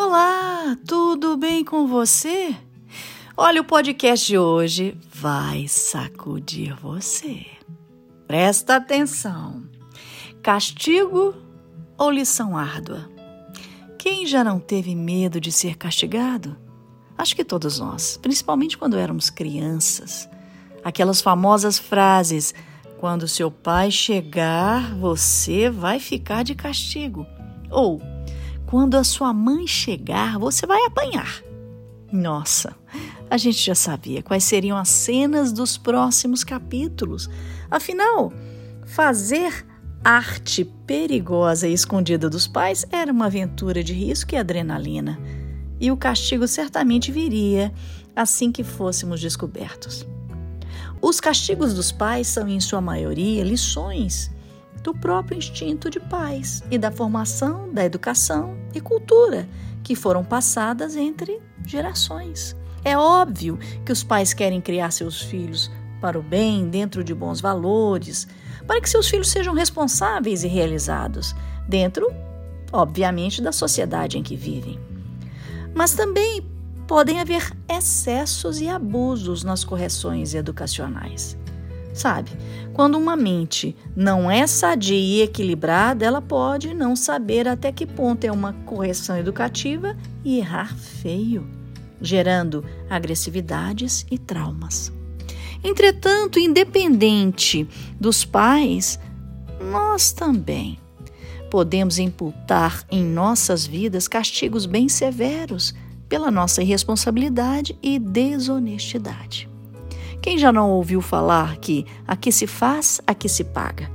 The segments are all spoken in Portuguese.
Olá, tudo bem com você? Olha, o podcast de hoje vai sacudir você. Presta atenção. Castigo ou lição árdua? Quem já não teve medo de ser castigado? Acho que todos nós, principalmente quando éramos crianças. Aquelas famosas frases: quando seu pai chegar, você vai ficar de castigo. Ou quando a sua mãe chegar, você vai apanhar. Nossa, a gente já sabia quais seriam as cenas dos próximos capítulos. Afinal, fazer arte perigosa e escondida dos pais era uma aventura de risco e adrenalina. E o castigo certamente viria assim que fôssemos descobertos. Os castigos dos pais são, em sua maioria, lições do próprio instinto de pais e da formação, da educação e cultura que foram passadas entre gerações. É óbvio que os pais querem criar seus filhos para o bem, dentro de bons valores, para que seus filhos sejam responsáveis e realizados, dentro, obviamente, da sociedade em que vivem. Mas também podem haver excessos e abusos nas correções educacionais. Sabe, quando uma mente não é sadia e equilibrada, ela pode não saber até que ponto é uma correção educativa e errar feio, gerando agressividades e traumas. Entretanto, independente dos pais, nós também podemos imputar em nossas vidas castigos bem severos pela nossa irresponsabilidade e desonestidade. Quem já não ouviu falar que aqui se faz, aqui se paga?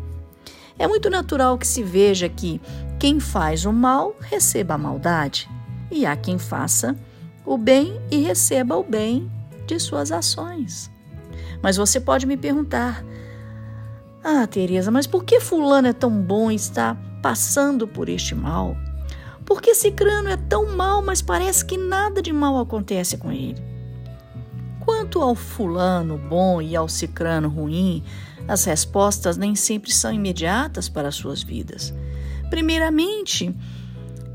É muito natural que se veja que quem faz o mal receba a maldade, e há quem faça o bem e receba o bem de suas ações. Mas você pode me perguntar: Ah, Teresa, mas por que fulano é tão bom e está passando por este mal? Por que Cicrano é tão mal, mas parece que nada de mal acontece com ele? Quanto ao fulano bom e ao cicrano ruim, as respostas nem sempre são imediatas para as suas vidas. Primeiramente,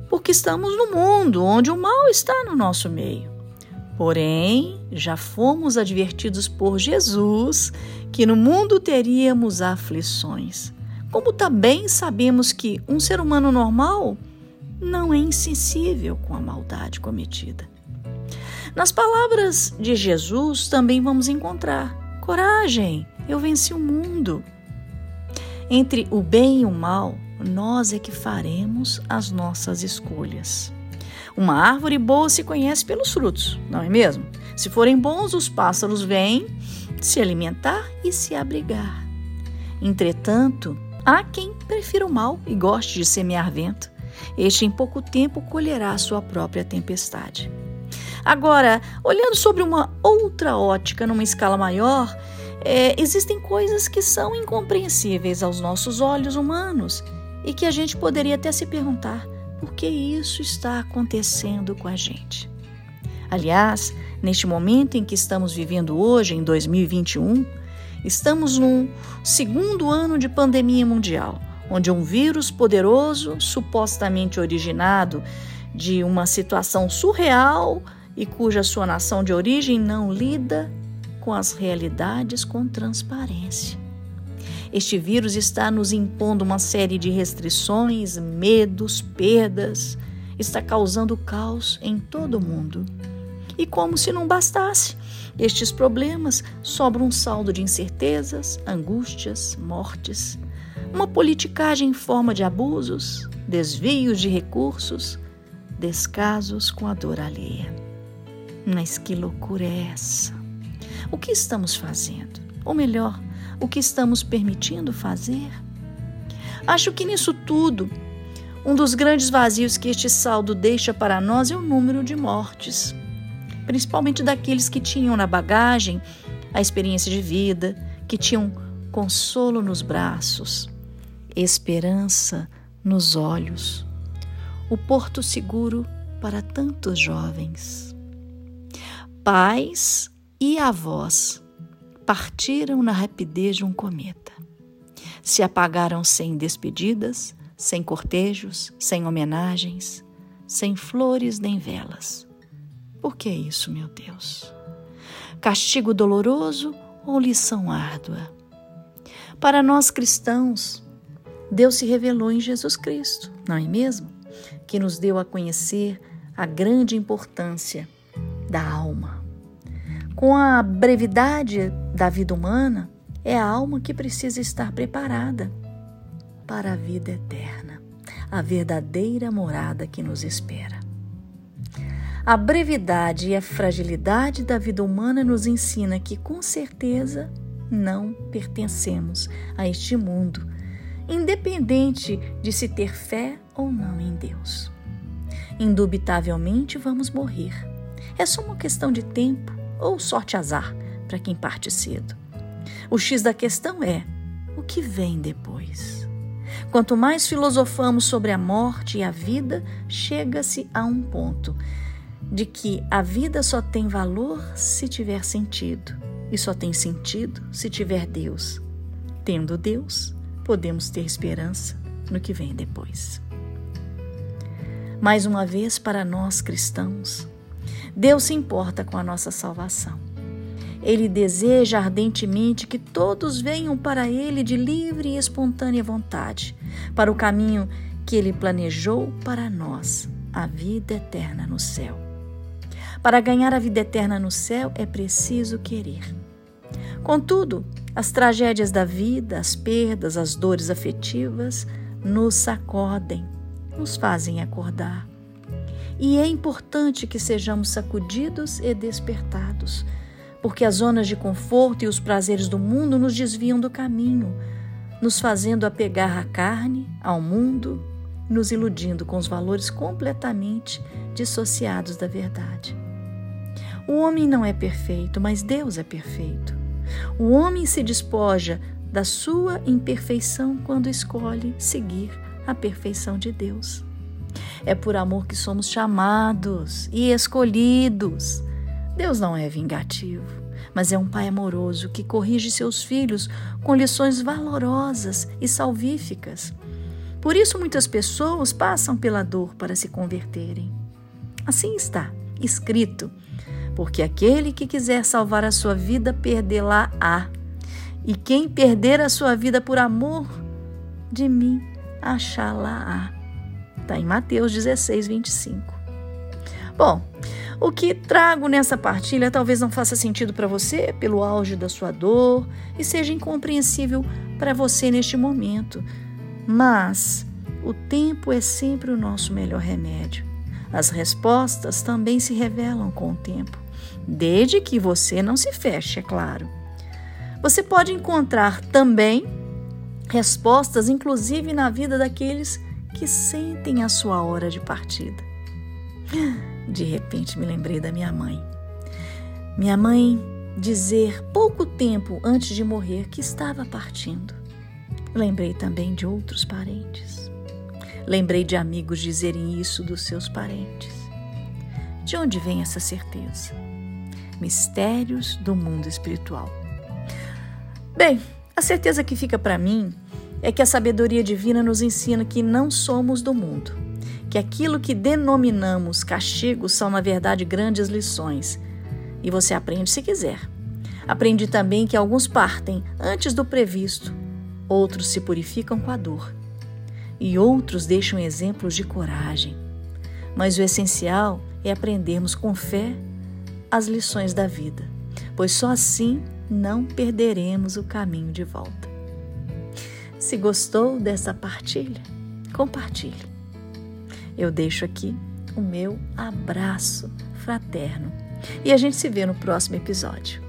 porque estamos no mundo onde o mal está no nosso meio. Porém, já fomos advertidos por Jesus que no mundo teríamos aflições. Como também sabemos que um ser humano normal não é insensível com a maldade cometida. Nas palavras de Jesus também vamos encontrar: coragem, eu venci o mundo. Entre o bem e o mal, nós é que faremos as nossas escolhas. Uma árvore boa se conhece pelos frutos, não é mesmo? Se forem bons, os pássaros vêm se alimentar e se abrigar. Entretanto, há quem prefira o mal e goste de semear vento. Este, em pouco tempo, colherá sua própria tempestade. Agora, olhando sobre uma outra ótica, numa escala maior, é, existem coisas que são incompreensíveis aos nossos olhos humanos e que a gente poderia até se perguntar por que isso está acontecendo com a gente. Aliás, neste momento em que estamos vivendo hoje, em 2021, estamos no segundo ano de pandemia mundial, onde um vírus poderoso, supostamente originado de uma situação surreal e cuja sua nação de origem não lida com as realidades com transparência. Este vírus está nos impondo uma série de restrições, medos, perdas, está causando caos em todo o mundo. E como se não bastasse, estes problemas sobram um saldo de incertezas, angústias, mortes, uma politicagem em forma de abusos, desvios de recursos, descasos com a dor alheia. Mas que loucura é essa? O que estamos fazendo? Ou melhor, o que estamos permitindo fazer? Acho que nisso tudo, um dos grandes vazios que este saldo deixa para nós é o número de mortes, principalmente daqueles que tinham na bagagem a experiência de vida, que tinham consolo nos braços, esperança nos olhos, o porto seguro para tantos jovens. Pais e avós partiram na rapidez de um cometa. Se apagaram sem despedidas, sem cortejos, sem homenagens, sem flores nem velas. Por que isso, meu Deus? Castigo doloroso ou lição árdua? Para nós cristãos, Deus se revelou em Jesus Cristo, não é mesmo? Que nos deu a conhecer a grande importância da alma. Com a brevidade da vida humana, é a alma que precisa estar preparada para a vida eterna, a verdadeira morada que nos espera. A brevidade e a fragilidade da vida humana nos ensina que, com certeza, não pertencemos a este mundo, independente de se ter fé ou não em Deus. Indubitavelmente vamos morrer. É só uma questão de tempo ou sorte azar para quem parte cedo. O X da questão é: o que vem depois? Quanto mais filosofamos sobre a morte e a vida, chega-se a um ponto de que a vida só tem valor se tiver sentido, e só tem sentido se tiver Deus. Tendo Deus, podemos ter esperança no que vem depois. Mais uma vez, para nós cristãos, Deus se importa com a nossa salvação. Ele deseja ardentemente que todos venham para Ele de livre e espontânea vontade, para o caminho que Ele planejou para nós, a vida eterna no céu. Para ganhar a vida eterna no céu é preciso querer. Contudo, as tragédias da vida, as perdas, as dores afetivas nos sacodem, nos fazem acordar. E é importante que sejamos sacudidos e despertados porque as zonas de conforto e os prazeres do mundo nos desviam do caminho, nos fazendo apegar à carne, ao mundo, nos iludindo com os valores completamente dissociados da verdade. O homem não é perfeito, mas Deus é perfeito. O homem se despoja da sua imperfeição quando escolhe seguir a perfeição de Deus. É por amor que somos chamados e escolhidos Deus não é vingativo, mas é um pai amoroso que corrige seus filhos com lições valorosas e salvíficas. Por isso, muitas pessoas passam pela dor para se converterem. Assim está escrito: porque aquele que quiser salvar a sua vida, perdê-la-á. E quem perder a sua vida por amor de mim, achá-la-á. Está em Mateus 16, 25. Bom, o que trago nessa partilha talvez não faça sentido para você pelo auge da sua dor e seja incompreensível para você neste momento. Mas o tempo é sempre o nosso melhor remédio. As respostas também se revelam com o tempo, desde que você não se feche, é claro. Você pode encontrar também respostas, inclusive na vida daqueles que sentem a sua hora de partida. De repente me lembrei da minha mãe. Minha mãe dizer pouco tempo antes de morrer que estava partindo. Lembrei também de outros parentes. Lembrei de amigos dizerem isso dos seus parentes. De onde vem essa certeza? Mistérios do mundo espiritual. Bem, a certeza que fica para mim é que a sabedoria divina nos ensina que não somos do mundo que aquilo que denominamos castigo são, na verdade, grandes lições. E você aprende se quiser. Aprende também que alguns partem antes do previsto, outros se purificam com a dor, e outros deixam exemplos de coragem. Mas o essencial é aprendermos com fé as lições da vida, pois só assim não perderemos o caminho de volta. Se gostou dessa partilha, compartilhe. Eu deixo aqui o meu abraço fraterno e a gente se vê no próximo episódio.